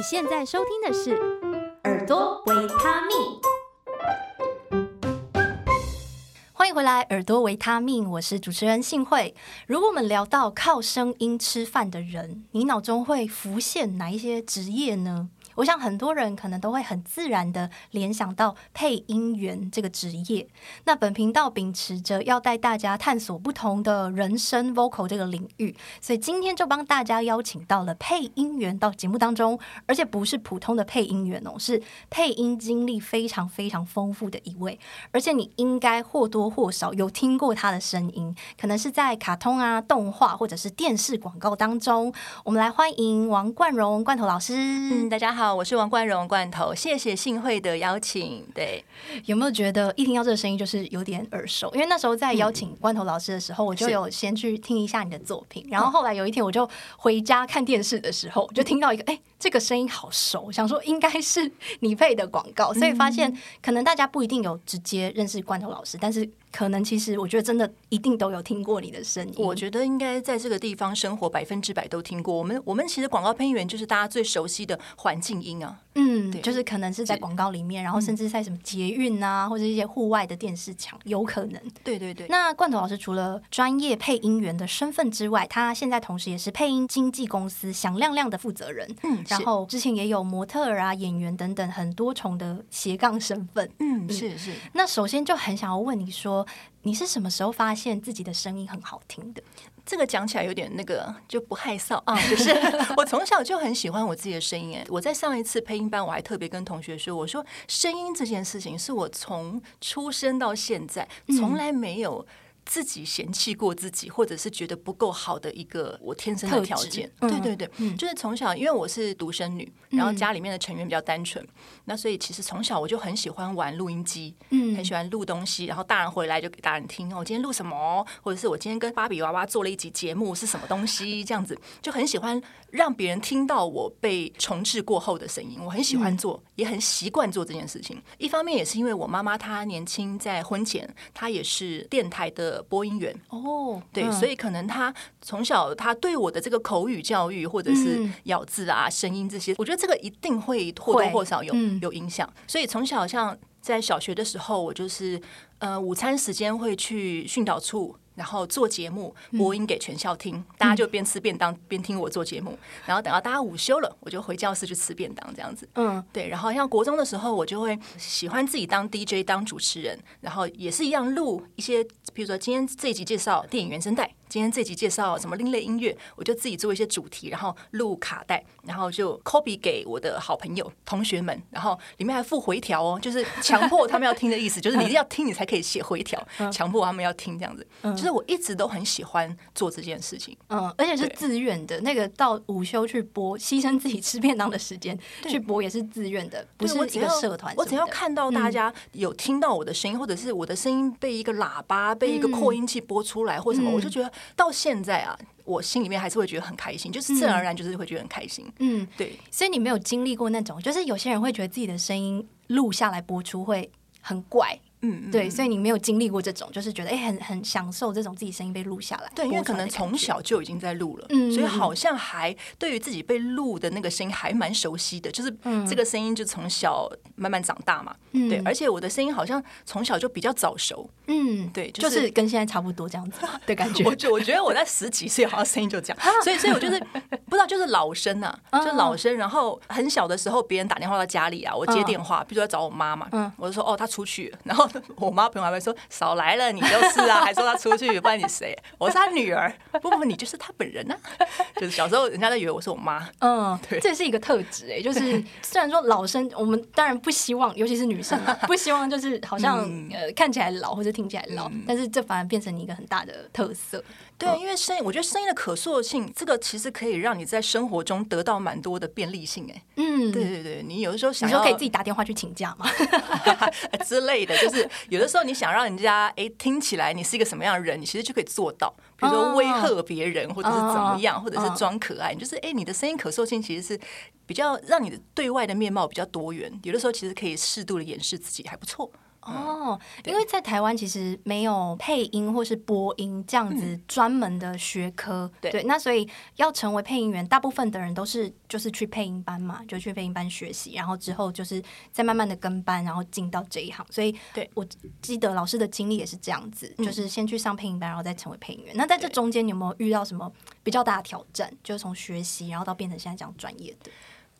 你现在收听的是《耳朵维他命》，欢迎回来，《耳朵维他命》，我是主持人幸慧。如果我们聊到靠声音吃饭的人，你脑中会浮现哪一些职业呢？我想很多人可能都会很自然的联想到配音员这个职业。那本频道秉持着要带大家探索不同的人声 vocal 这个领域，所以今天就帮大家邀请到了配音员到节目当中，而且不是普通的配音员哦，是配音经历非常非常丰富的一位。而且你应该或多或少有听过他的声音，可能是在卡通啊、动画或者是电视广告当中。我们来欢迎王冠荣、罐头老师。嗯，大家好。我是王冠荣罐头，谢谢幸会的邀请。对，有没有觉得一听到这个声音就是有点耳熟？因为那时候在邀请罐头老师的时候，嗯、我就有先去听一下你的作品，然后后来有一天我就回家看电视的时候，就听到一个哎、欸，这个声音好熟，想说应该是你配的广告，所以发现可能大家不一定有直接认识罐头老师，但是。可能其实我觉得真的一定都有听过你的声音。我觉得应该在这个地方生活百分之百都听过。我们我们其实广告配音员就是大家最熟悉的环境音啊。嗯，就是可能是在广告里面，然后甚至在什么捷运啊，或者一些户外的电视墙，有可能。对对对。那冠头老师除了专业配音员的身份之外，他现在同时也是配音经纪公司响亮亮的负责人。嗯，然后之前也有模特儿啊、演员等等很多重的斜杠身份。嗯，是是。那首先就很想要问你说。你是什么时候发现自己的声音很好听的？这个讲起来有点那个就不害臊啊，就是我从小就很喜欢我自己的声音。哎，我在上一次配音班，我还特别跟同学说，我说声音这件事情是我从出生到现在从来没有。自己嫌弃过自己，或者是觉得不够好的一个我天生的条件，对对对，嗯、就是从小因为我是独生女，然后家里面的成员比较单纯，嗯、那所以其实从小我就很喜欢玩录音机，嗯，很喜欢录东西，然后大人回来就给大人听，我今天录什么，或者是我今天跟芭比娃娃做了一集节目是什么东西，这样子就很喜欢让别人听到我被重置过后的声音，我很喜欢做，嗯、也很习惯做这件事情。一方面也是因为我妈妈她年轻在婚前，她也是电台的。播音员哦，对，嗯、所以可能他从小他对我的这个口语教育或者是咬字啊、嗯、声音这些，我觉得这个一定会或多或少有、嗯、有影响。所以从小像在小学的时候，我就是呃午餐时间会去训导处。然后做节目播音给全校听，嗯、大家就边吃便当边听我做节目。嗯、然后等到大家午休了，我就回教室去吃便当，这样子。嗯，对。然后像国中的时候，我就会喜欢自己当 DJ 当主持人，然后也是一样录一些，比如说今天这一集介绍电影原声带。今天这集介绍什么另类音乐，我就自己做一些主题，然后录卡带，然后就 copy 给我的好朋友、同学们，然后里面还附回条哦，就是强迫他们要听的意思，就是你一定要听，你才可以写回条，强迫他们要听这样子。就是我一直都很喜欢做这件事情，嗯，而且是自愿的。那个到午休去播，牺牲自己吃便当的时间去播也是自愿的，不是一个社团。我只要看到大家有听到我的声音，或者是我的声音被一个喇叭、被一个扩音器播出来，或什么，我就觉得。到现在啊，我心里面还是会觉得很开心，就是自然而然就是会觉得很开心。嗯，对，所以你没有经历过那种，就是有些人会觉得自己的声音录下来播出会很怪。嗯，对，所以你没有经历过这种，就是觉得哎、欸，很很享受这种自己声音被录下来。对，因为可能从小就已经在录了，嗯，所以好像还对于自己被录的那个声音还蛮熟悉的，就是这个声音就从小慢慢长大嘛。嗯，对，而且我的声音好像从小就比较早熟。嗯，对，就是、就是跟现在差不多这样子的感觉。我觉我觉得我在十几岁好像声音就这样，所以所以我就是 不知道，就是老生啊，就老生。然后很小的时候，别人打电话到家里啊，我接电话，比如说要找我妈嘛，嗯，我就说哦，他出去，然后。我妈朋友还会说少来了，你就是啊，还说她出去，不然你谁？我是她女儿，不不，你就是她本人呢、啊。就是小时候人家都以为我是我妈，嗯，对，这是一个特质哎，就是虽然说老生，我们当然不希望，尤其是女生，不希望就是好像、嗯、呃看起来老或者听起来老，嗯、但是这反而变成你一个很大的特色。对，因为声音，我觉得声音的可塑性，这个其实可以让你在生活中得到蛮多的便利性。哎，嗯，对对对，你有的时候想要可以自己打电话去请假嘛 之类的，就是有的时候你想让人家哎听起来你是一个什么样的人，你其实就可以做到，比如说威吓别人，或者是怎么样，或者是装可爱，就是哎你的声音可塑性其实是比较让你的对外的面貌比较多元，有的时候其实可以适度的掩饰自己，还不错。哦，因为在台湾其实没有配音或是播音这样子专门的学科，嗯、对，那所以要成为配音员，大部分的人都是就是去配音班嘛，就去配音班学习，然后之后就是再慢慢的跟班，然后进到这一行。所以，对我记得老师的经历也是这样子，就是先去上配音班，然后再成为配音员。那在这中间，你有没有遇到什么比较大的挑战？就是从学习，然后到变成现在这样专业的？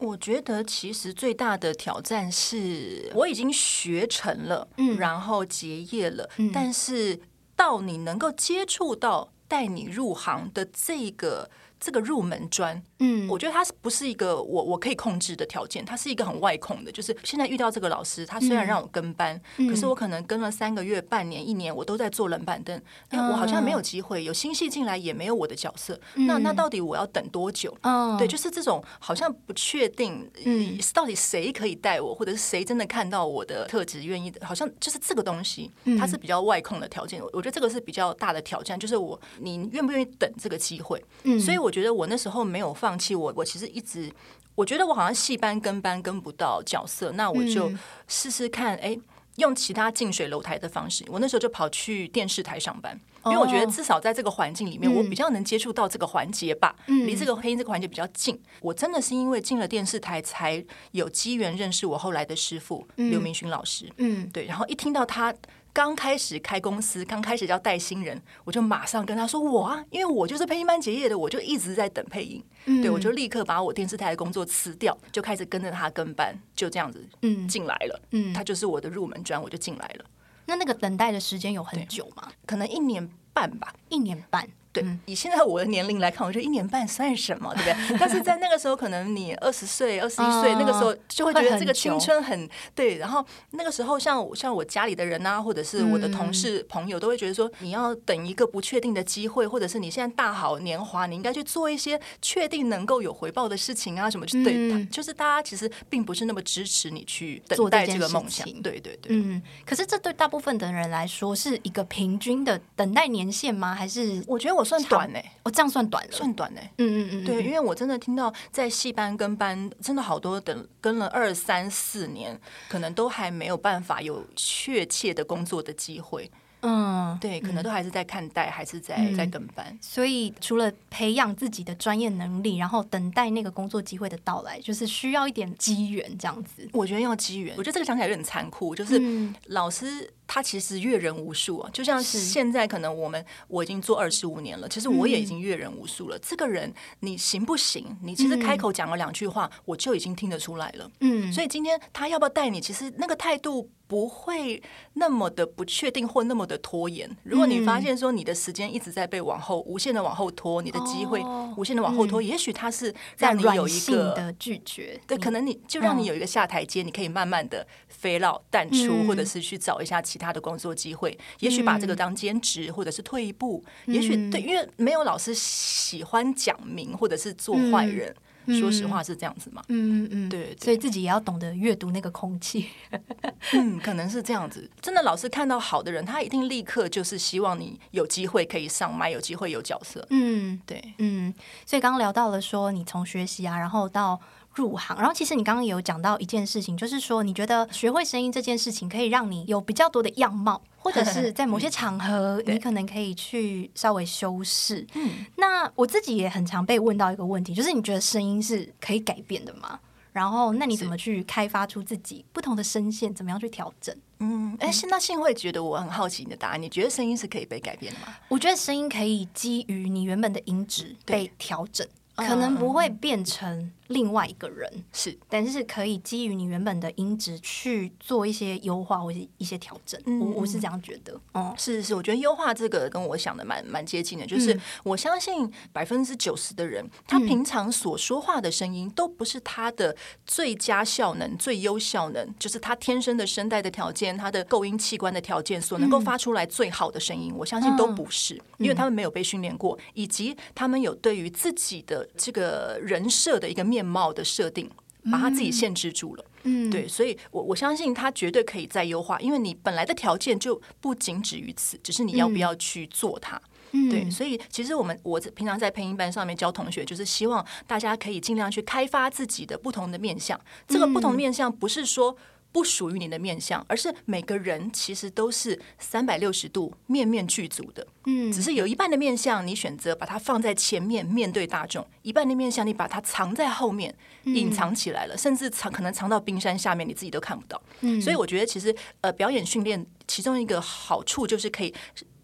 我觉得其实最大的挑战是，我已经学成了，嗯，然后结业了，嗯，但是到你能够接触到带你入行的这个。这个入门砖，嗯，我觉得它是不是一个我我可以控制的条件？它是一个很外控的，就是现在遇到这个老师，他虽然让我跟班，嗯、可是我可能跟了三个月、半年、一年，我都在坐冷板凳，嗯、我好像没有机会，有新戏进来也没有我的角色。嗯、那那到底我要等多久？嗯、对，就是这种好像不确定，嗯，到底谁可以带我，或者是谁真的看到我的特质，愿意的，好像就是这个东西，它是比较外控的条件。我觉得这个是比较大的挑战，就是我你愿不愿意等这个机会？嗯，所以。我觉得我那时候没有放弃，我我其实一直，我觉得我好像戏班跟班跟不到角色，那我就试试看，哎、欸，用其他近水楼台的方式。我那时候就跑去电视台上班，因为我觉得至少在这个环境里面，我比较能接触到这个环节吧，离这个配音这个环节比较近。我真的是因为进了电视台，才有机缘认识我后来的师傅刘明勋老师。嗯，对，然后一听到他。刚开始开公司，刚开始要带新人，我就马上跟他说：“我啊，因为我就是配音班结业的，我就一直在等配音。嗯、对，我就立刻把我电视台的工作辞掉，就开始跟着他跟班，就这样子，嗯，进来了。嗯，他就是我的入门砖，我就进来了。那那个等待的时间有很久吗？可能一年半吧，一年半。”对，以现在我的年龄来看，我觉得一年半算什么，对不对？但是在那个时候，可能你二十岁、二十一岁，那个时候就会觉得这个青春很对。然后那个时候，像像我家里的人啊，或者是我的同事朋友，都会觉得说，你要等一个不确定的机会，或者是你现在大好年华，你应该去做一些确定能够有回报的事情啊，什么？就对，就是大家其实并不是那么支持你去等待这个梦想。对对对，嗯。可是这对大部分的人来说是一个平均的等待年限吗？还是我觉得我算短呢？哦，这样算短了，算短呢。嗯嗯嗯，对，因为我真的听到在戏班跟班，真的好多等跟了二三四年，可能都还没有办法有确切的工作的机会。嗯，对，可能都还是在看待，还是在在跟班。所以除了培养自己的专业能力，然后等待那个工作机会的到来，就是需要一点机缘这样子。我觉得要机缘，我觉得这个想起来有点残酷，就是老师。他其实阅人无数啊，就像是现在可能我们我已经做二十五年了，其实我也已经阅人无数了。这个人你行不行？你其实开口讲了两句话，我就已经听得出来了。嗯，所以今天他要不要带你，其实那个态度不会那么的不确定或那么的拖延。如果你发现说你的时间一直在被往后无限的往后拖，你的机会无限的往后拖，也许他是让你有一个的拒绝，对，可能你就让你有一个下台阶，你可以慢慢的飞到淡出，或者是去找一下其他的工作机会，也许把这个当兼职，或者是退一步，嗯、也许对，因为没有老师喜欢讲明或者是做坏人，嗯、说实话是这样子嘛。嗯嗯，对，对，所以自己也要懂得阅读那个空气。嗯，可能是这样子。真的，老师看到好的人，他一定立刻就是希望你有机会可以上麦，有机会有角色。嗯，对，嗯。所以刚刚聊到了说，你从学习啊，然后到。入行，然后其实你刚刚有讲到一件事情，就是说你觉得学会声音这件事情可以让你有比较多的样貌，或者是在某些场合 你可能可以去稍微修饰。嗯，那我自己也很常被问到一个问题，就是你觉得声音是可以改变的吗？然后那你怎么去开发出自己不同的声线？怎么样去调整？嗯，哎，那信会觉得我很好奇你的答案，你觉得声音是可以被改变的吗？我觉得声音可以基于你原本的音质被调整。可能不会变成另外一个人，是，但是可以基于你原本的音质去做一些优化或者一些调整。我我是这样觉得。哦，是是是，我觉得优化这个跟我想的蛮蛮接近的。就是我相信百分之九十的人，他平常所说话的声音都不是他的最佳效能、最优效能，就是他天生的声带的条件、他的构音器官的条件所能够发出来最好的声音。我相信都不是，因为他们没有被训练过，以及他们有对于自己的。这个人设的一个面貌的设定，把他自己限制住了。嗯，对，所以我我相信他绝对可以再优化，因为你本来的条件就不仅止于此，只是你要不要去做它。嗯，对，所以其实我们我平常在配音班上面教同学，就是希望大家可以尽量去开发自己的不同的面相。这个不同面相不是说。不属于你的面相，而是每个人其实都是三百六十度面面俱足的。嗯，只是有一半的面相你选择把它放在前面面对大众，一半的面相你把它藏在后面隐藏起来了，甚至藏可能藏到冰山下面，你自己都看不到。嗯，所以我觉得其实呃，表演训练其中一个好处就是可以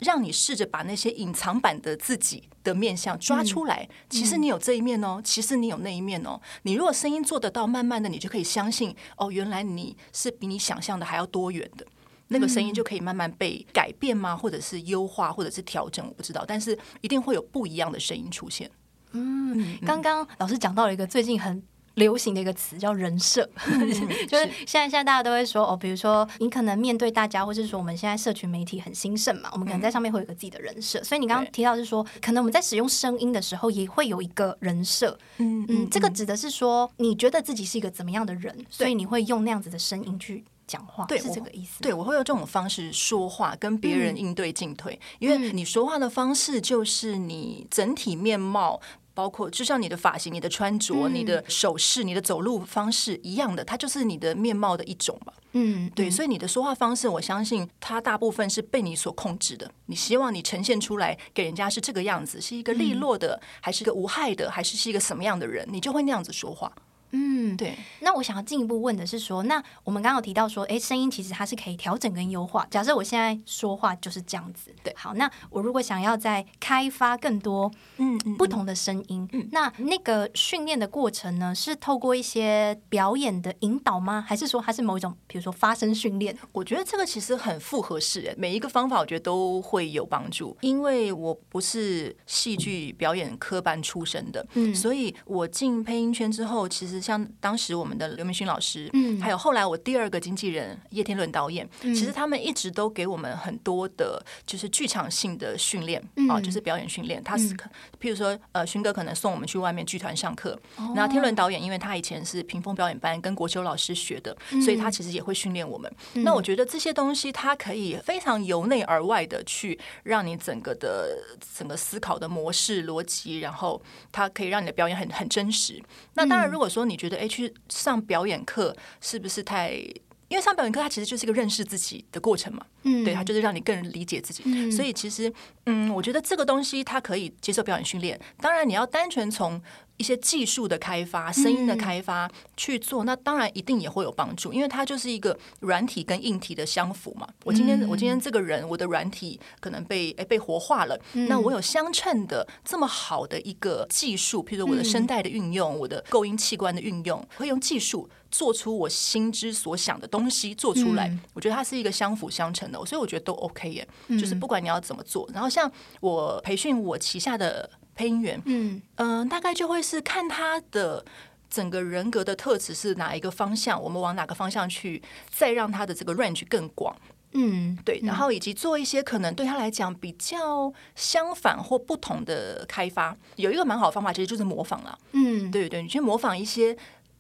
让你试着把那些隐藏版的自己的面相抓出来。其实你有这一面哦，其实你有那一面哦。你如果声音做得到，慢慢的你就可以相信哦，原来你是比你想象的还要多元的。那个声音就可以慢慢被改变吗？或者是优化，或者是调整？我不知道，但是一定会有不一样的声音出现。嗯，刚刚老师讲到了一个最近很流行的一个词，叫人设，嗯、就是现在现在大家都会说哦，比如说你可能面对大家，或者是说我们现在社群媒体很兴盛嘛，我们可能在上面会有一个自己的人设。嗯、所以你刚刚提到是说，可能我们在使用声音的时候也会有一个人设。嗯嗯，这个指的是说，你觉得自己是一个怎么样的人，所以你会用那样子的声音去。讲话对是这个意思，对，我会用这种方式说话，跟别人应对进退，嗯、因为你说话的方式就是你整体面貌，包括就像你的发型、你的穿着、嗯、你的手势、你的走路方式一样的，它就是你的面貌的一种嘛。嗯，对，所以你的说话方式，我相信它大部分是被你所控制的。你希望你呈现出来给人家是这个样子，是一个利落的，嗯、还是一个无害的，还是是一个什么样的人，你就会那样子说话。嗯，对。那我想要进一步问的是说，那我们刚刚有提到说，哎，声音其实它是可以调整跟优化。假设我现在说话就是这样子，对。好，那我如果想要再开发更多嗯不同的声音，嗯，那那个训练的过程呢，是透过一些表演的引导吗？还是说它是某一种，比如说发声训练？我觉得这个其实很复合式，哎，每一个方法我觉得都会有帮助。因为我不是戏剧表演科班出身的，嗯，所以我进配音圈之后，其实。像当时我们的刘明勋老师，嗯，还有后来我第二个经纪人叶天伦导演，嗯，其实他们一直都给我们很多的，就是剧场性的训练啊，就是表演训练。他是，譬如说，呃，勋哥可能送我们去外面剧团上课，然后天伦导演因为他以前是屏风表演班跟国修老师学的，所以他其实也会训练我们。那我觉得这些东西，它可以非常由内而外的去让你整个的整个思考的模式逻辑，然后它可以让你的表演很很真实。那当然，如果说你觉得哎，去上表演课是不是太？因为上表演课，它其实就是一个认识自己的过程嘛。嗯，对，它就是让你更理解自己。嗯，所以其实，嗯，我觉得这个东西它可以接受表演训练。当然，你要单纯从一些技术的开发、声音的开发去做，那当然一定也会有帮助，因为它就是一个软体跟硬体的相符嘛。我今天，我今天这个人，我的软体可能被诶被活化了，那我有相称的这么好的一个技术，譬如说我的声带的运用，我的构音器官的运用，会用技术。做出我心之所想的东西，做出来，嗯、我觉得它是一个相辅相成的，所以我觉得都 OK 耶。嗯、就是不管你要怎么做，然后像我培训我旗下的配音员，嗯嗯、呃，大概就会是看他的整个人格的特质是哪一个方向，我们往哪个方向去，再让他的这个 range 更广。嗯，对，然后以及做一些可能对他来讲比较相反或不同的开发，有一个蛮好的方法，其实就是模仿了。嗯，对对，你去模仿一些。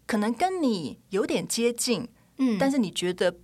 可能跟你有点接近，嗯，但是你觉得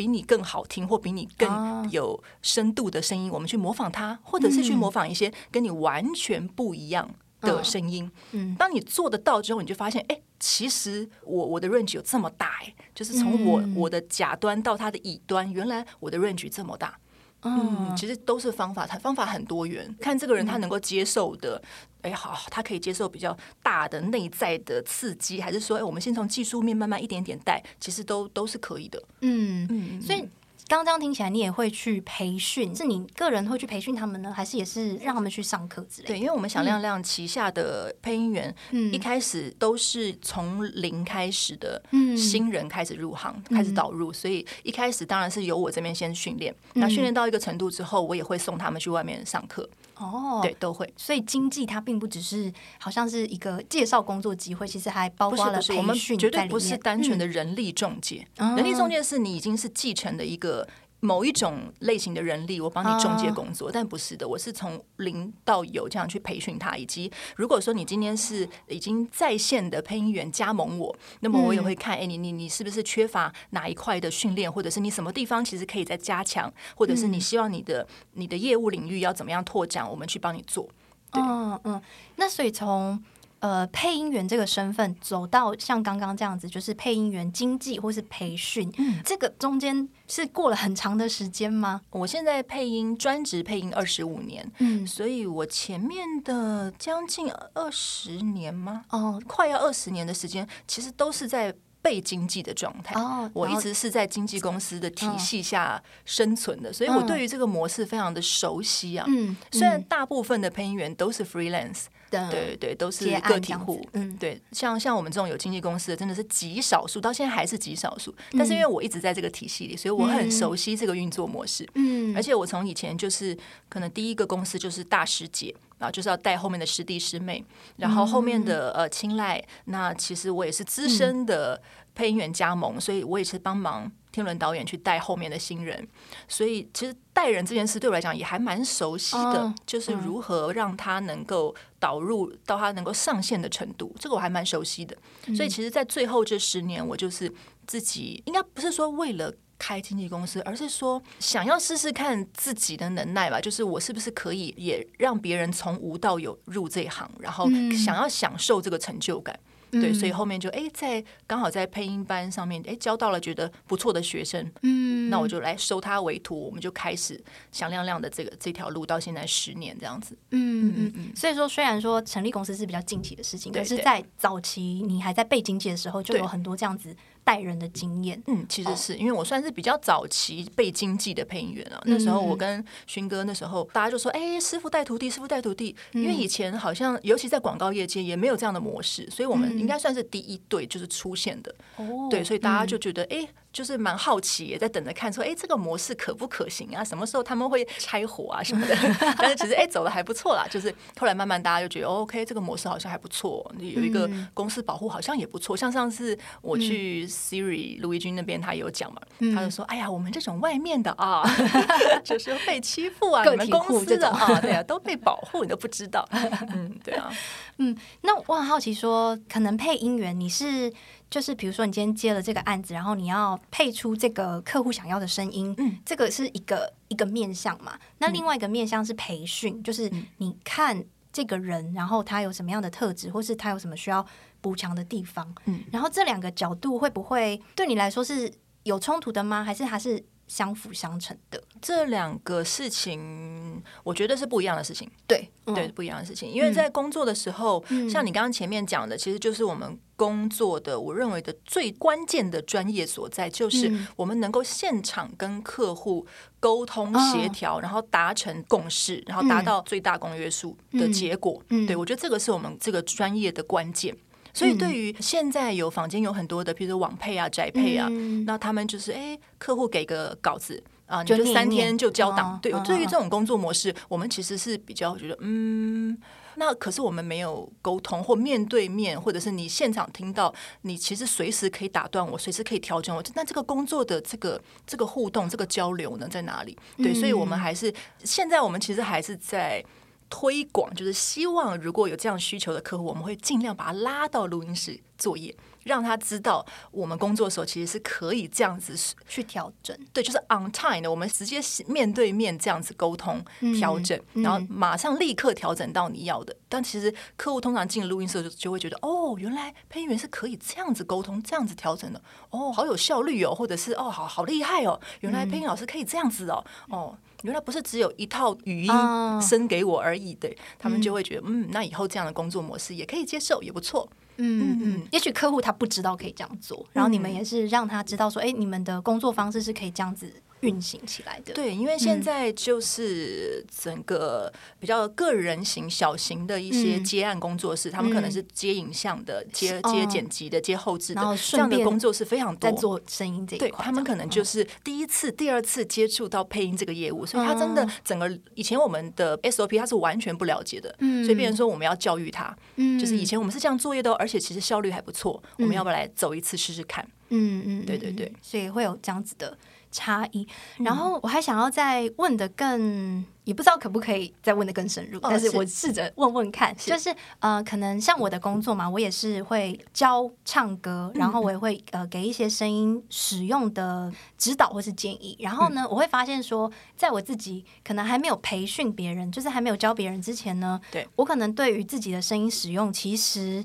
比你更好听或比你更有深度的声音，我们去模仿它，或者是去模仿一些跟你完全不一样的声音。嗯，当你做得到之后，你就发现，哎，其实我我的 range 有这么大，哎，就是从我我的甲端到它的乙端，原来我的 range 这么大。嗯，其实都是方法，它方法很多元，看这个人他能够接受的，哎，好，他可以接受比较大的内在的刺激，还是说，哎，我们先从技术面慢慢一点点带，其实都都是可以的。嗯嗯，所以。刚刚这样听起来，你也会去培训？是你个人会去培训他们呢，还是也是让他们去上课之类的？对，因为我们响亮亮旗下的配音员，嗯，一开始都是从零开始的，嗯，新人开始入行，嗯、开始导入，所以一开始当然是由我这边先训练。那训练到一个程度之后，我也会送他们去外面上课。哦，对，都会。所以经济它并不只是好像是一个介绍工作机会，其实还包括了培训。我们绝对不是单纯的人力中介，嗯、人力中介是你已经是继承的一个。某一种类型的人力，我帮你中介工作，但不是的，我是从零到有这样去培训他。以及如果说你今天是已经在线的配音员加盟我，那么我也会看，哎，你你你是不是缺乏哪一块的训练，或者是你什么地方其实可以再加强，或者是你希望你的你的业务领域要怎么样拓展，我们去帮你做。嗯嗯，那所以从呃配音员这个身份走到像刚刚这样子，就是配音员经济或是培训，嗯，这个中间是过了很长的时间吗？我现在配音专职配音二十五年，嗯，所以我前面的将近二十年吗？哦，快要二十年的时间，其实都是在。被经济的状态，哦、我一直是在经纪公司的体系下生存的，嗯、所以我对于这个模式非常的熟悉啊。嗯，虽然大部分的配音员都是 freelance，对对对，都是个体户。嗯，对，像像我们这种有经纪公司的，真的是极少数，到现在还是极少数。但是因为我一直在这个体系里，所以我很熟悉这个运作模式。嗯，而且我从以前就是可能第一个公司就是大师姐。然后就是要带后面的师弟师妹，然后后面的呃青睐，那其实我也是资深的配音员加盟，嗯、所以我也是帮忙天伦导演去带后面的新人，所以其实带人这件事对我来讲也还蛮熟悉的，哦、就是如何让他能够导入到他能够上线的程度，这个我还蛮熟悉的。所以其实，在最后这十年，我就是自己应该不是说为了。开经纪公司，而是说想要试试看自己的能耐吧，就是我是不是可以也让别人从无到有入这一行，然后想要享受这个成就感。嗯、对，所以后面就哎，在刚好在配音班上面哎，教到了觉得不错的学生，嗯，那我就来收他为徒，我们就开始响亮亮的这个这条路，到现在十年这样子。嗯嗯嗯。所以说，虽然说成立公司是比较近期的事情，可是在早期你还在背经济的时候，就有很多这样子带人的经验。嗯，其实是因为我算是比较早期被经济的配音员了。那时候我跟勋哥那时候大家就说，哎，师傅带徒弟，师傅带徒弟。因为以前好像尤其在广告业界也没有这样的模式，所以我们。应该算是第一对，就是出现的，哦、对，所以大家就觉得，哎、嗯。就是蛮好奇，也在等着看，说，哎，这个模式可不可行啊？什么时候他们会拆伙啊什么的？但是其实，哎，走的还不错啦。就是后来慢慢大家就觉得，OK，这个模式好像还不错，有一个公司保护好像也不错。像上次我去 Siri 卢怡君那边，他有讲嘛，他就说，哎呀，我们这种外面的啊，就是被欺负啊，你们公司的啊，对啊，都被保护，你都不知道。嗯，对啊，嗯，那我很好奇，说可能配音员你是。就是比如说，你今天接了这个案子，然后你要配出这个客户想要的声音，嗯，这个是一个一个面向嘛。那另外一个面向是培训，嗯、就是你看这个人，然后他有什么样的特质，或是他有什么需要补强的地方，嗯，然后这两个角度会不会对你来说是有冲突的吗？还是它是？相辅相成的这两个事情，我觉得是不一样的事情。对，对，不一样的事情。因为在工作的时候，嗯、像你刚刚前面讲的，其实就是我们工作的，我认为的最关键的专业所在，就是我们能够现场跟客户沟通协调，嗯、然后达成共识，然后达到最大公约数的结果。嗯、对，我觉得这个是我们这个专业的关键。所以，对于现在有坊间有很多的，比如说网配啊、宅配啊，嗯、那他们就是哎，客户给个稿子啊，你就三天就交档。对，对于这种工作模式，我们其实是比较觉得，嗯，那可是我们没有沟通或面对面，或者是你现场听到，你其实随时可以打断我，随时可以调整我。那这个工作的这个这个互动、这个交流呢，在哪里？对，所以我们还是现在我们其实还是在。推广就是希望，如果有这样需求的客户，我们会尽量把他拉到录音室作业，让他知道我们工作的时候其实是可以这样子去调整。对，就是 on time 的，我们直接面对面这样子沟通调整，嗯、然后马上立刻调整到你要的。嗯、但其实客户通常进录音室就就会觉得，哦，原来配音员是可以这样子沟通、这样子调整的，哦，好有效率哦，或者是哦，好好厉害哦，原来配音老师可以这样子哦，哦。原来不是只有一套语音生给我而已，对，他们就会觉得，嗯，那以后这样的工作模式也可以接受，也不错。嗯嗯，也许客户他不知道可以这样做，然后你们也是让他知道说，哎，你们的工作方式是可以这样子。运行起来的，对，因为现在就是整个比较个人型、小型的一些接案工作室，嗯、他们可能是接影像的、嗯、接接剪辑的、接后置的，这样的工作是非常多。在做声音这一块，对，他们可能就是第一次、第二次接触到配音这个业务，所以他真的整个以前我们的 SOP 他是完全不了解的，嗯，所以变成说我们要教育他，嗯，就是以前我们是这样作业的，而且其实效率还不错，我们要不要来走一次试试看？嗯嗯，对对对，所以会有这样子的。差异。然后我还想要再问的更，也不知道可不可以再问的更深入，哦、但是我试着问问看，是。就是呃，可能像我的工作嘛，我也是会教唱歌，然后我也会呃给一些声音使用的指导或是建议。然后呢，我会发现说，在我自己可能还没有培训别人，就是还没有教别人之前呢，对。我可能对于自己的声音使用，其实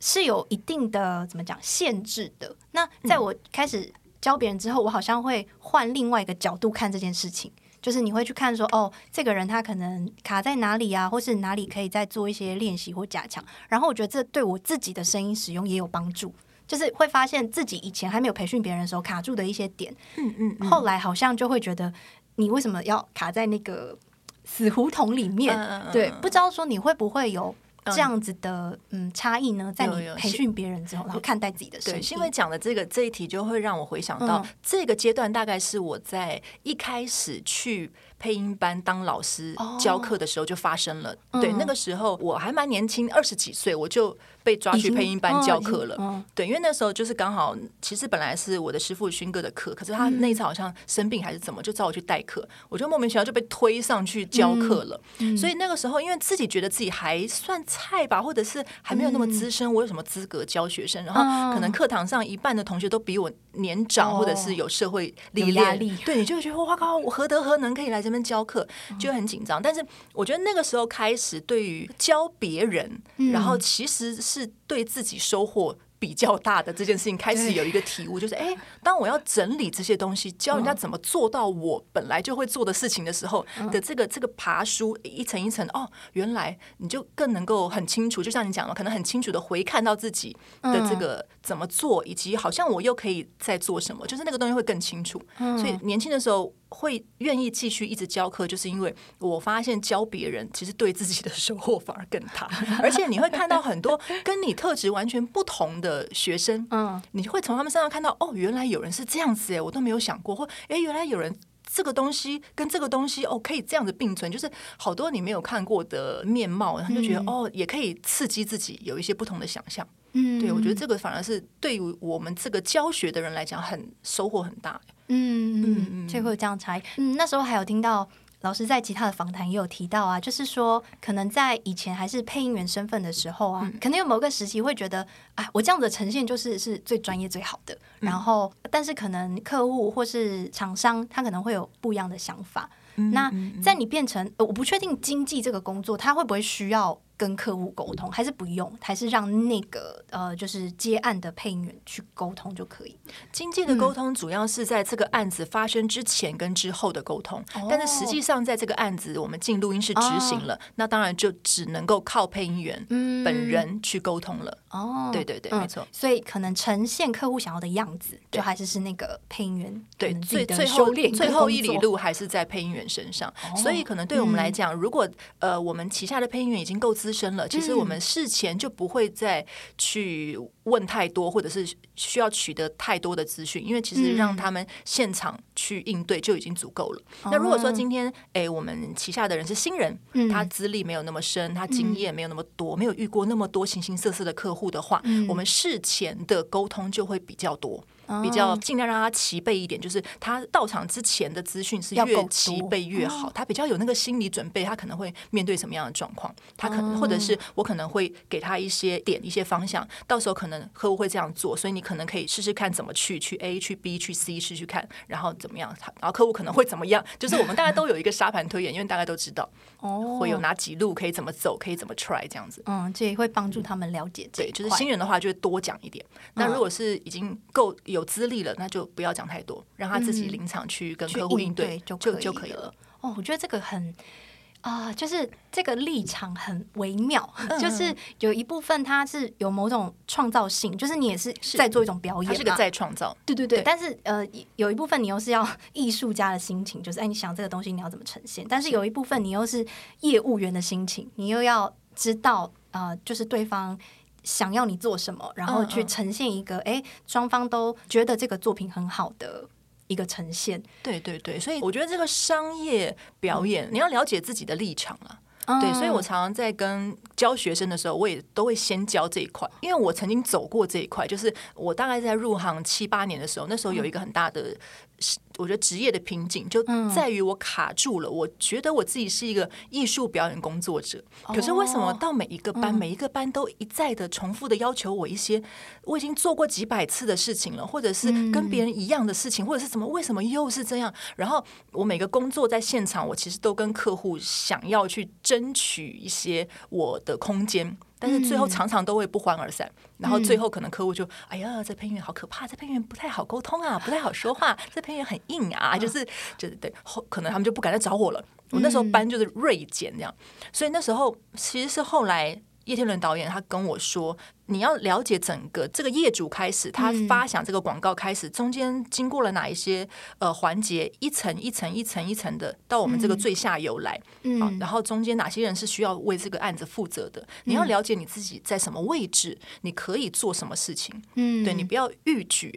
是有一定的怎么讲限制的。那在我开始教别人之后，我好像会换另外一个角度看这件事情，就是你会去看说，哦，这个人他可能卡在哪里啊，或是哪里可以再做一些练习或加强。然后我觉得这对我自己的声音使用也有帮助，就是会发现自己以前还没有培训别人的时候卡住的一些点，嗯嗯，嗯，后来好像就会觉得你为什么要卡在那个死胡同里面？对，不知道说你会不会有。这样子的嗯差异呢，在你培训别人之后，然后看待自己的。对，因为讲的这个这一题，就会让我回想到、嗯、这个阶段，大概是我在一开始去配音班当老师教课的时候就发生了。哦、对，那个时候我还蛮年轻，二十几岁，我就。被抓去配音班教课了，哦、对，因为那时候就是刚好，其实本来是我的师傅勋哥的课，可是他那一次好像生病还是怎么，就找我去代课，我就莫名其妙就被推上去教课了。嗯、所以那个时候，因为自己觉得自己还算菜吧，或者是还没有那么资深，我有什么资格教学生？然后可能课堂上一半的同学都比我年长，或者是有社会历练，对，你就会觉得哇靠，我何德何能可以来这边教课，就很紧张。但是我觉得那个时候开始，对于教别人，然后其实是。对自己收获比较大的这件事情，开始有一个体悟，就是哎，当我要整理这些东西，教人家怎么做到我本来就会做的事情的时候的这个这个爬书一层一层哦，原来你就更能够很清楚，就像你讲了，可能很清楚的回看到自己的这个怎么做，以及好像我又可以再做什么，就是那个东西会更清楚。所以年轻的时候。会愿意继续一直教课，就是因为我发现教别人其实对自己的收获反而更大，而且你会看到很多跟你特质完全不同的学生，嗯，你会从他们身上看到哦，原来有人是这样子哎，我都没有想过，或哎，原来有人这个东西跟这个东西哦可以这样子并存，就是好多你没有看过的面貌，然后就觉得哦，也可以刺激自己有一些不同的想象，嗯，对，我觉得这个反而是对于我们这个教学的人来讲，很收获很大。嗯嗯嗯，就会有这样差异。嗯，那时候还有听到老师在其他的访谈也有提到啊，就是说可能在以前还是配音员身份的时候啊，嗯、可能有某个时期会觉得，啊，我这样的呈现就是是最专业最好的。嗯、然后，但是可能客户或是厂商他可能会有不一样的想法。嗯、那在你变成，我不确定经济这个工作他会不会需要。跟客户沟通还是不用，还是让那个呃，就是接案的配音员去沟通就可以。经济的沟通主要是在这个案子发生之前跟之后的沟通，嗯、但是实际上在这个案子我们进录音室执行了，哦、那当然就只能够靠配音员本人去沟通了。哦，对对对，嗯、没错。所以可能呈现客户想要的样子，就还是是那个配音员对最最后最后一里路还是在配音员身上。哦、所以可能对我们来讲，嗯、如果呃我们旗下的配音员已经够资资深了，其实我们事前就不会再去问太多，或者是需要取得太多的资讯，因为其实让他们现场去应对就已经足够了。那如果说今天，哎，我们旗下的人是新人，他资历没有那么深，他经验没有那么多，没有遇过那么多形形色色的客户的话，我们事前的沟通就会比较多。比较尽量让他齐备一点，就是他到场之前的资讯是越齐备越好。他比较有那个心理准备，他可能会面对什么样的状况，他可能或者是我可能会给他一些点一些方向，到时候可能客户会这样做，所以你可能可以试试看怎么去去 A 去 B 去 C 试试看，然后怎么样，然后客户可能会怎么样，就是我们大家都有一个沙盘推演，因为大家都知道 哦会有哪几路可以怎么走，可以怎么 try 这样子。嗯，这也会帮助他们了解。对，就是新人的话就会多讲一点。那如果是已经够有。有资历了，那就不要讲太多，让他自己临场去跟客户应对就就就可以了。哦，我觉得这个很啊、呃，就是这个立场很微妙，嗯、就是有一部分它是有某种创造性，就是你也是在做一种表演，是个在创造。对对对，对但是呃，有一部分你又是要 艺术家的心情，就是哎，你想这个东西你要怎么呈现？但是有一部分你又是业务员的心情，你又要知道呃，就是对方。想要你做什么，然后去呈现一个哎，双方都觉得这个作品很好的一个呈现。对对对，所以我觉得这个商业表演，嗯、你要了解自己的立场啊。嗯、对，所以我常常在跟教学生的时候，我也都会先教这一块，因为我曾经走过这一块。就是我大概在入行七八年的时候，那时候有一个很大的我觉得职业的瓶颈就在于我卡住了。我觉得我自己是一个艺术表演工作者，可是为什么到每一个班，每一个班都一再的重复的要求我一些我已经做过几百次的事情了，或者是跟别人一样的事情，或者是怎么为什么又是这样？然后我每个工作在现场，我其实都跟客户想要去争取一些我的空间。但是最后常常都会不欢而散，然后最后可能客户就哎呀，这配音员好可怕，这配音员不太好沟通啊，不太好说话，这配音员很硬啊，就是就是对后可能他们就不敢再找我了。我那时候班就是锐减这样，所以那时候其实是后来。叶天伦导演他跟我说：“你要了解整个这个业主开始，他发想这个广告开始，中间经过了哪一些呃环节，一层一层一层一层的到我们这个最下游来，嗯，然后中间哪些人是需要为这个案子负责的？你要了解你自己在什么位置，你可以做什么事情，嗯，对，你不要逾矩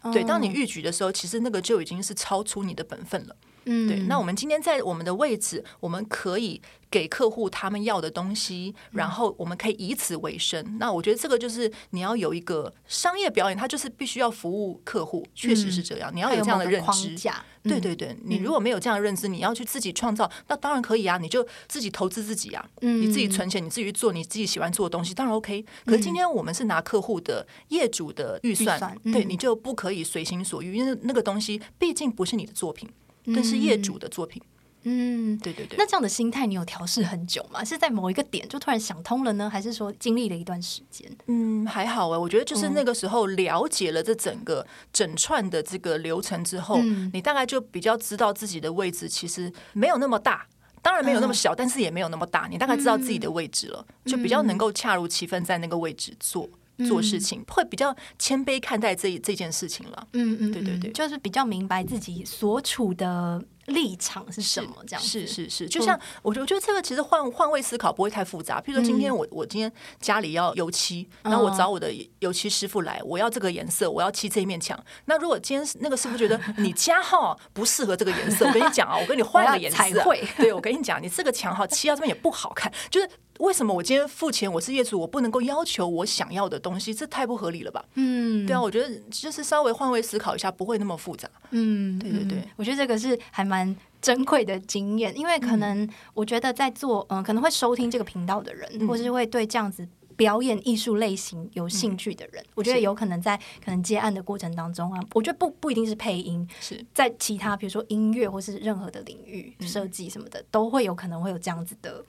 啊，对，当你逾矩的时候，其实那个就已经是超出你的本分了。”嗯，对。那我们今天在我们的位置，我们可以给客户他们要的东西，然后我们可以以此为生。那我觉得这个就是你要有一个商业表演，它就是必须要服务客户，确实是这样。你要有这样的认知。对对对，你如果没有这样的认知，你要去自己创造，那当然可以啊，你就自己投资自己啊，你自己存钱，你自己去做你自己喜欢做的东西，当然 OK。可是今天我们是拿客户的业主的预算，对，你就不可以随心所欲，因为那个东西毕竟不是你的作品。这是业主的作品，嗯，对对对。那这样的心态，你有调试很久吗？是在某一个点就突然想通了呢，还是说经历了一段时间？嗯，还好哎，我觉得就是那个时候了解了这整个 整串的这个流程之后，嗯、你大概就比较知道自己的位置其实没有那么大，当然没有那么小，嗯、但是也没有那么大。你大概知道自己的位置了，嗯、就比较能够恰如其分在那个位置做。做事情会比较谦卑看待这这件事情了，嗯嗯，对对对，就是比较明白自己所处的立场是什么，这样是是是，就像我觉得，我觉得这个其实换换位思考不会太复杂。譬如说，今天我我今天家里要油漆，然后我找我的油漆师傅来，我要这个颜色，我要漆这一面墙。那如果今天那个师傅觉得 你家哈不适合这个颜色，我跟你讲啊，我跟你换 个颜色，对，我跟你讲，你这个墙哈漆到这边也不好看，就是。为什么我今天付钱？我是业主，我不能够要求我想要的东西，这太不合理了吧？嗯，对啊，我觉得就是稍微换位思考一下，不会那么复杂。嗯，对对对，嗯，我觉得这个是还蛮珍贵的经验，因为可能我觉得在做，嗯，可能会收听这个频道的人，嗯，或是会对这样子表演艺术类型有兴趣的人，嗯，我觉得有可能在可能接案的过程当中啊，我觉得不不一定是配音，是。在其他比如说音乐或是任何的领域设计什么的，都会有可能会有这样子的。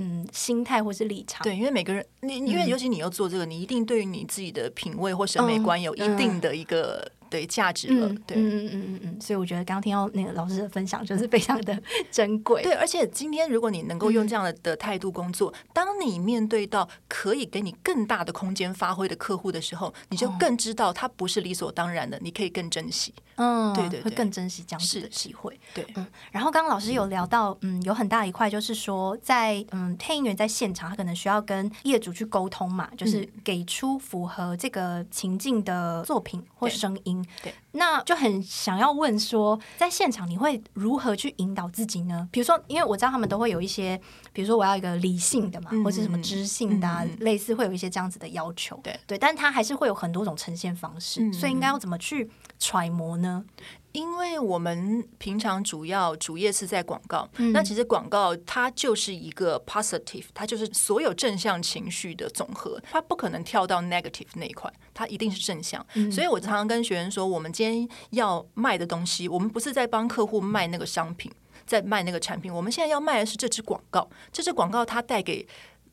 嗯，心态或是立场，对，因为每个人，你因为尤其你要做这个，你一定对于你自己的品味或审美观有一定的一个。对价值了，对，嗯嗯嗯嗯嗯，所以我觉得刚刚听到那个老师的分享，就是非常的 珍贵。对，而且今天如果你能够用这样的的态度工作，当你面对到可以给你更大的空间发挥的客户的时候，你就更知道他不是理所当然的，你可以更珍惜。嗯，对对，会更珍惜这样子的机会。对，嗯。然后刚刚老师有聊到，嗯，有很大一块就是说，在嗯配音员在现场，他可能需要跟业主去沟通嘛，就是给出符合这个情境的作品或声音。对。那就很想要问说，在现场你会如何去引导自己呢？比如说，因为我知道他们都会有一些，比如说我要一个理性的嘛，或者什么知性的，啊，类似会有一些这样子的要求。对对，但他还是会有很多种呈现方式，所以应该要怎么去揣摩呢？因为我们平常主要主业是在广告，嗯、那其实广告它就是一个 positive，它就是所有正向情绪的总和，它不可能跳到 negative 那一块，它一定是正向。嗯、所以我常常跟学员说，我们今天要卖的东西，我们不是在帮客户卖那个商品，在卖那个产品，我们现在要卖的是这支广告，这支广告它带给。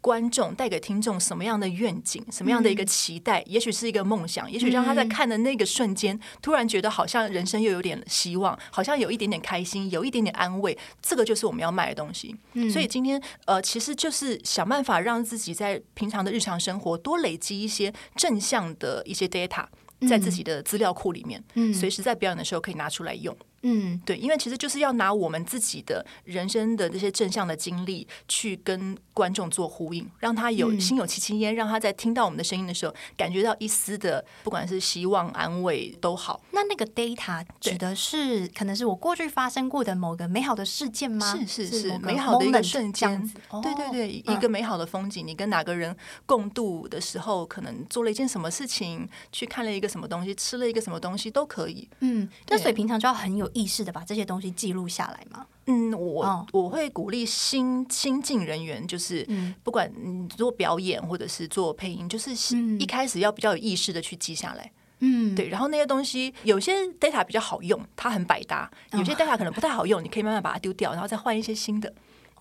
观众带给听众什么样的愿景，什么样的一个期待？嗯、也许是一个梦想，也许让他在看的那个瞬间，嗯、突然觉得好像人生又有点希望，好像有一点点开心，有一点点安慰。这个就是我们要卖的东西。嗯、所以今天呃，其实就是想办法让自己在平常的日常生活多累积一些正向的一些 data，在自己的资料库里面，嗯、随时在表演的时候可以拿出来用。嗯，对，因为其实就是要拿我们自己的人生的这些正向的经历去跟观众做呼应，让他有心有戚戚焉，让他在听到我们的声音的时候，感觉到一丝的不管是希望、安慰都好。那那个 data 指的是可能是我过去发生过的某个美好的事件吗？是是是，美好的一个瞬间。对对对，哦、一个美好的风景，你跟哪个人共度的时候，可能做了一件什么事情，去看了一个什么东西，吃了一个什么东西都可以。嗯，那所以平常就要很有。意识的把这些东西记录下来吗？嗯，我、哦、我会鼓励新新进人员，就是不管你做表演或者是做配音，就是一开始要比较有意识的去记下来。嗯，对。然后那些东西有些 data 比较好用，它很百搭；有些 data 可能不太好用，你可以慢慢把它丢掉，然后再换一些新的。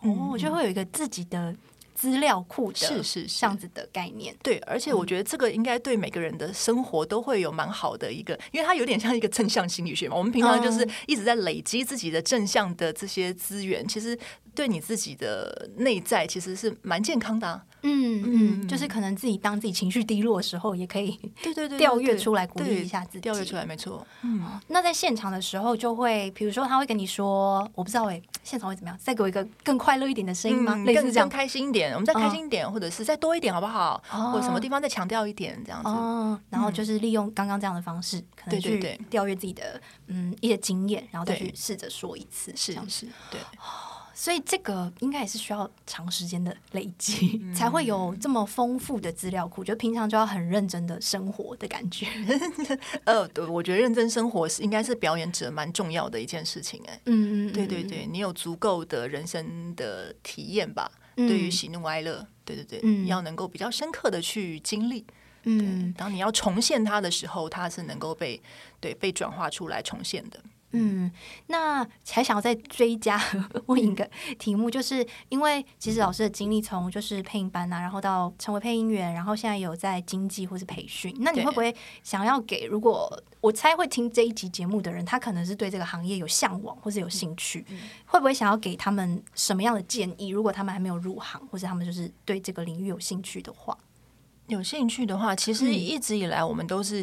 哦，我觉得会有一个自己的。资料库的是是这样子的概念，对，而且我觉得这个应该对每个人的生活都会有蛮好的一个，因为它有点像一个正向心理学嘛。我们平常就是一直在累积自己的正向的这些资源，其实对你自己的内在其实是蛮健康的啊。嗯嗯，就是可能自己当自己情绪低落的时候，也可以对对对调阅出来鼓励一下自己，调阅出来没错。嗯，那在现场的时候就会，比如说他会跟你说，我不知道哎，现场会怎么样？再给我一个更快乐一点的声音吗？类似这样，更开心一点，我们再开心一点，或者是再多一点好不好？或者什么地方再强调一点这样子。然后就是利用刚刚这样的方式，可能去调阅自己的嗯一些经验，然后再去试着说一次，是是，对。所以这个应该也是需要长时间的累积，嗯、才会有这么丰富的资料库。就平常就要很认真的生活的感觉。呃，对，我觉得认真生活是应该是表演者蛮重要的一件事情。哎，对对对，你有足够的人生的体验吧？嗯、对于喜怒哀乐，对对对，嗯、你要能够比较深刻的去经历。嗯，当你要重现它的时候，它是能够被对被转化出来重现的。嗯，那还想要再追加 问一个题目，就是因为其实老师的经历从就是配音班啊，然后到成为配音员，然后现在有在经济或是培训，那你会不会想要给？如果我猜会听这一集节目的人，他可能是对这个行业有向往或是有兴趣，会不会想要给他们什么样的建议？如果他们还没有入行，或者他们就是对这个领域有兴趣的话，有兴趣的话，其实一直以来我们都是。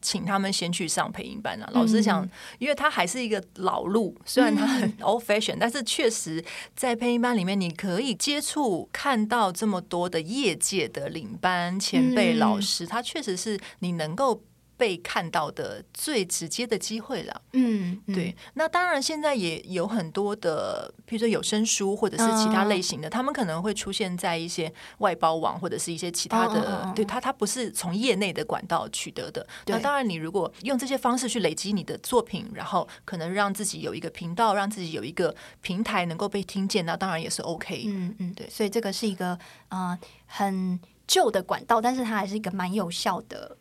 请他们先去上配音班啊！老师想，因为他还是一个老路，虽然他很 old fashion，但是确实在配音班里面，你可以接触看到这么多的业界的领班前辈老师，他确实是你能够。被看到的最直接的机会了，嗯，嗯对。那当然，现在也有很多的，比如说有声书或者是其他类型的，哦、他们可能会出现在一些外包网或者是一些其他的，哦哦、对它它不是从业内的管道取得的。那当然，你如果用这些方式去累积你的作品，然后可能让自己有一个频道，让自己有一个平台能够被听见，那当然也是 OK。嗯嗯，对。所以这个是一个啊、呃、很旧的管道，但是它还是一个蛮有效的。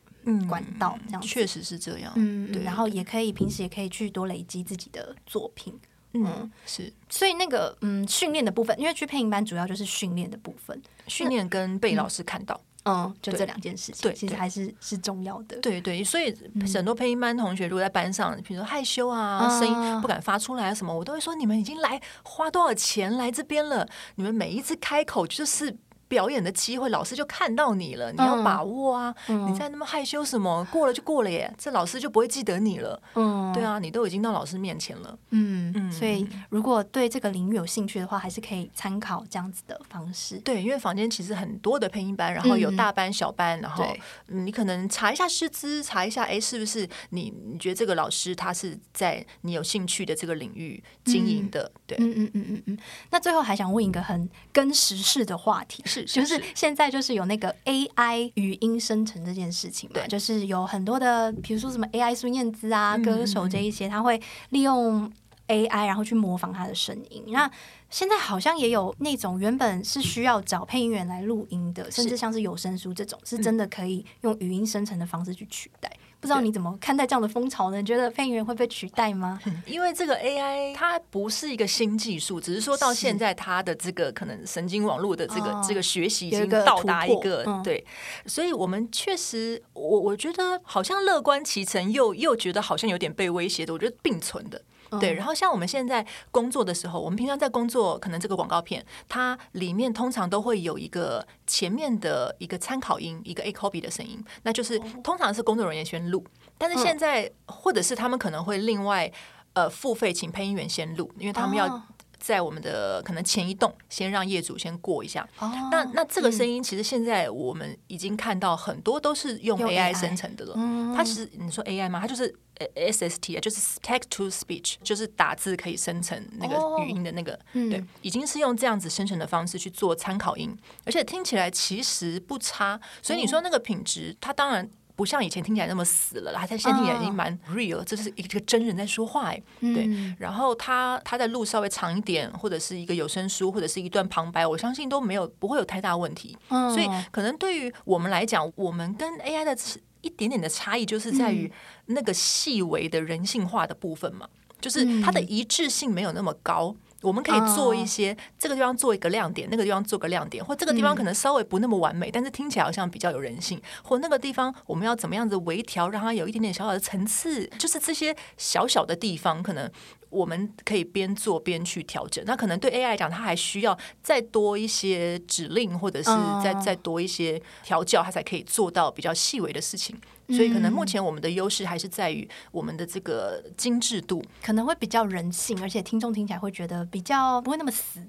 管道这样确实是这样，嗯，对，然后也可以平时也可以去多累积自己的作品，嗯，是，所以那个嗯训练的部分，因为去配音班主要就是训练的部分，训练跟被老师看到，嗯，就这两件事情，对，其实还是是重要的，对对，所以很多配音班同学如果在班上，比如说害羞啊，声音不敢发出来什么，我都会说，你们已经来花多少钱来这边了，你们每一次开口就是。表演的机会，老师就看到你了，你要把握啊！嗯、你在那么害羞什么？过了就过了耶，这老师就不会记得你了。嗯，对啊，你都已经到老师面前了。嗯嗯，所以如果对这个领域有兴趣的话，还是可以参考这样子的方式。对，因为房间其实很多的配音班，然后有大班、小班，嗯、然后你可能查一下师资，查一下，哎，是不是你你觉得这个老师他是在你有兴趣的这个领域经营的？对，嗯嗯嗯嗯嗯。那最后还想问一个很跟时事的话题。就是现在就是有那个 AI 语音生成这件事情嘛，就是有很多的，比如说什么 AI 孙燕姿啊，嗯、歌手这一些，他会利用 AI 然后去模仿他的声音。嗯、那现在好像也有那种原本是需要找配音员来录音的，甚至像是有声书这种，是真的可以用语音生成的方式去取代。不知道你怎么看待这样的风潮呢？你觉得配音员会被取代吗？因为这个 AI 它不是一个新技术，只是说到现在它的这个可能神经网络的这个这个学习已经到达一个对，所以我们确实，我我觉得好像乐观其成，又又觉得好像有点被威胁的，我觉得并存的。对，然后像我们现在工作的时候，我们平常在工作，可能这个广告片它里面通常都会有一个前面的一个参考音，一个 A copy 的声音，那就是通常是工作人员先录，但是现在或者是他们可能会另外呃付费请配音员先录，因为他们要。哦在我们的可能前一栋，先让业主先过一下。哦、那那这个声音，其实现在我们已经看到很多都是用 AI 生成的了。嗯、它其实你说 AI 吗？它就是 SST 啊，就是 Text to Speech，就是打字可以生成那个语音的那个。哦、对，嗯、已经是用这样子生成的方式去做参考音，而且听起来其实不差。所以你说那个品质，它当然。不像以前听起来那么死了啦，他现在听起来已经蛮 real，这是一个真人在说话哎，对。嗯、然后他他在录稍微长一点，或者是一个有声书，或者是一段旁白，我相信都没有不会有太大问题。嗯、所以可能对于我们来讲，我们跟 AI 的一点点的差异，就是在于那个细微的人性化的部分嘛，就是它的一致性没有那么高。我们可以做一些这个地方做一个亮点，那个地方做个亮点，或这个地方可能稍微不那么完美，但是听起来好像比较有人性。或那个地方我们要怎么样子微调，让它有一点点小小的层次，就是这些小小的地方，可能我们可以边做边去调整。那可能对 AI 来讲，它还需要再多一些指令，或者是再再多一些调教，它才可以做到比较细微的事情。所以，可能目前我们的优势还是在于我们的这个精致度，可能会比较人性，而且听众听起来会觉得比较不会那么死、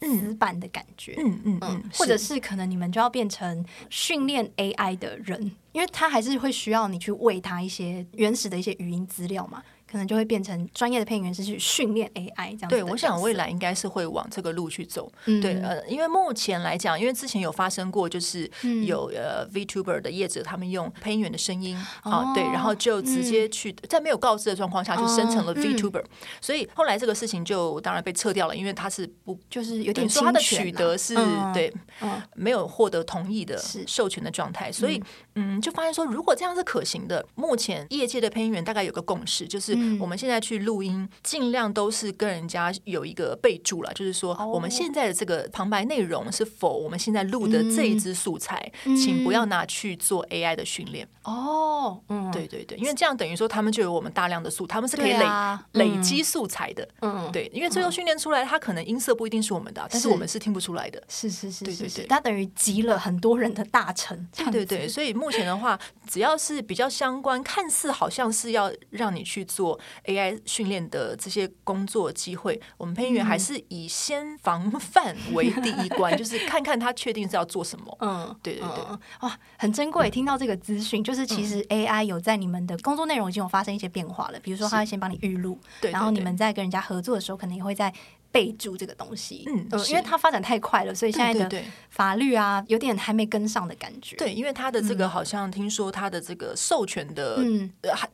死板的感觉。嗯嗯嗯，或者是可能你们就要变成训练 AI 的人，因为他还是会需要你去喂他一些原始的一些语音资料嘛。可能就会变成专业的配音员，是去训练 AI 这样子。对，我想未来应该是会往这个路去走。嗯、对，呃，因为目前来讲，因为之前有发生过，就是有呃 VTuber 的业者，他们用配音员的声音啊，对，然后就直接去、嗯、在没有告知的状况下就生成了 VTuber，、所以后来这个事情就当然被撤掉了，因为他是不就是有点说他的取得是、嗯、对、嗯、没有获得同意的授权的状态，所以嗯，就发现说如果这样是可行的，目前业界的配音员大概有个共识，就是。我们现在去录音，尽量都是跟人家有一个备注了，就是说我们现在的这个旁白内容是否我们现在录的这一支素材，请不要拿去做 AI 的训练。哦，嗯，对对对，因为这样等于说他们就有我们大量的素，他们是可以累累积素材的。嗯，对，因为最后训练出来，他可能音色不一定是我们的，但是我们是听不出来的。是是是，对对对，他等于集了很多人的大成。对对对，所以目前的话，只要是比较相关，看似好像是要让你去做。AI 训练的这些工作机会，我们配音员还是以先防范为第一关，就是看看他确定是要做什么。嗯，对对对，哇，很珍贵。听到这个资讯，就是其实 AI 有在你们的工作内容已经有发生一些变化了。比如说，他会先帮你预录，对，然后你们在跟人家合作的时候，可能也会在。备注这个东西，嗯，因为它发展太快了，所以现在的法律啊，有点还没跟上的感觉。对，因为它的这个好像听说它的这个授权的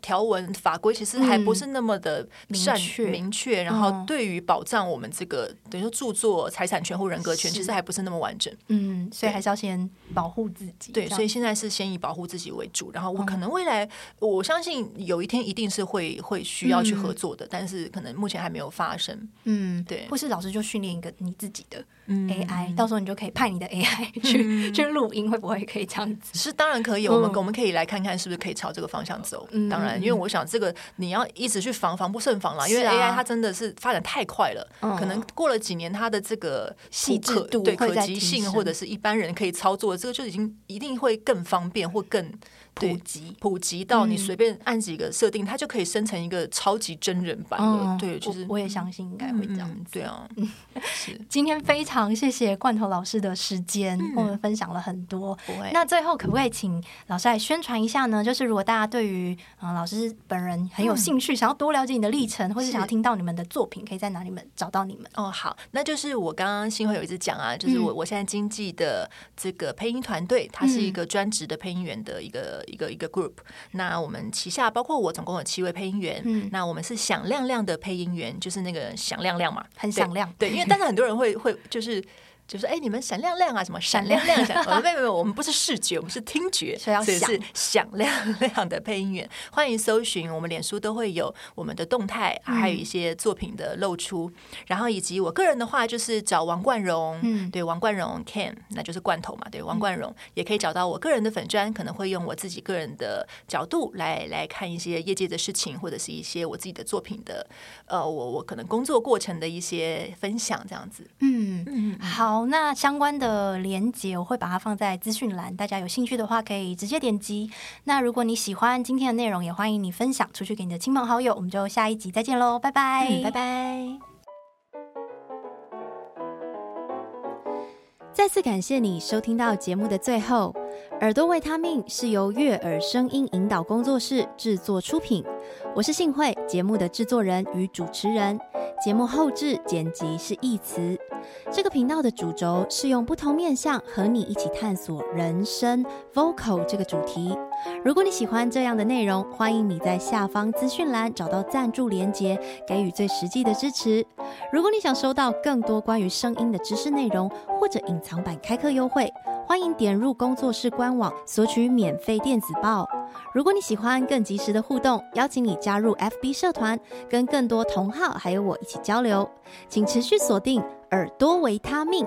条文法规其实还不是那么的明确。明确，然后对于保障我们这个等于说著作财产权或人格权，其实还不是那么完整。嗯，所以还是要先保护自己。对，所以现在是先以保护自己为主，然后我可能未来我相信有一天一定是会会需要去合作的，但是可能目前还没有发生。嗯，对。或是老师就训练一个你自己的 AI，到时候你就可以派你的 AI 去去录音，会不会可以这样子？是当然可以，我们我们可以来看看是不是可以朝这个方向走。当然，因为我想这个你要一直去防防不胜防了，因为 AI 它真的是发展太快了，可能过了几年它的这个细致度、对可及性或者是一般人可以操作，这个就已经一定会更方便或更。普及普及到你随便按几个设定，它就可以生成一个超级真人版的。对，就是我也相信应该会这样。对啊，是。今天非常谢谢罐头老师的时间，跟我们分享了很多。那最后可不可以请老师来宣传一下呢？就是如果大家对于嗯老师本人很有兴趣，想要多了解你的历程，或是想要听到你们的作品，可以在哪里们找到你们？哦，好，那就是我刚刚新会有一直讲啊，就是我我现在经纪的这个配音团队，它是一个专职的配音员的一个。一个一个 group，那我们旗下包括我，总共有七位配音员。嗯，那我们是响亮亮的配音员，就是那个响亮亮嘛，很响亮。对，因为但是很多人会会就是。就是哎，你们闪亮亮啊，什么闪亮亮？闪没有没有，我们不是视觉，我们是听觉，所以是响 亮 亮的配音员。欢迎搜寻我们脸书都会有我们的动态，还有一些作品的露出。然后以及我个人的话，就是找王冠荣，嗯，对，王冠荣 Ken，那就是罐头嘛，对，王冠荣也可以找到我个人的粉砖，可能会用我自己个人的角度来来看一些业界的事情，或者是一些我自己的作品的，呃，我我可能工作过程的一些分享，这样子。嗯嗯，好。好，那相关的连接我会把它放在资讯栏，大家有兴趣的话可以直接点击。那如果你喜欢今天的内容，也欢迎你分享出去给你的亲朋好友。我们就下一集再见喽，拜拜，拜拜。再次感谢你收听到节目的最后。耳朵维他命是由悦耳声音引导工作室制作出品，我是幸慧，节目的制作人与主持人。节目后置剪辑是一词。这个频道的主轴是用不同面向和你一起探索人生 Vocal 这个主题。如果你喜欢这样的内容，欢迎你在下方资讯栏找到赞助连结，给予最实际的支持。如果你想收到更多关于声音的知识内容，或者隐藏版开课优惠，欢迎点入工作室官网索取免费电子报。如果你喜欢更及时的互动，邀请你加入 FB 社团，跟更多同好还有我一起交流。请持续锁定耳朵维他命。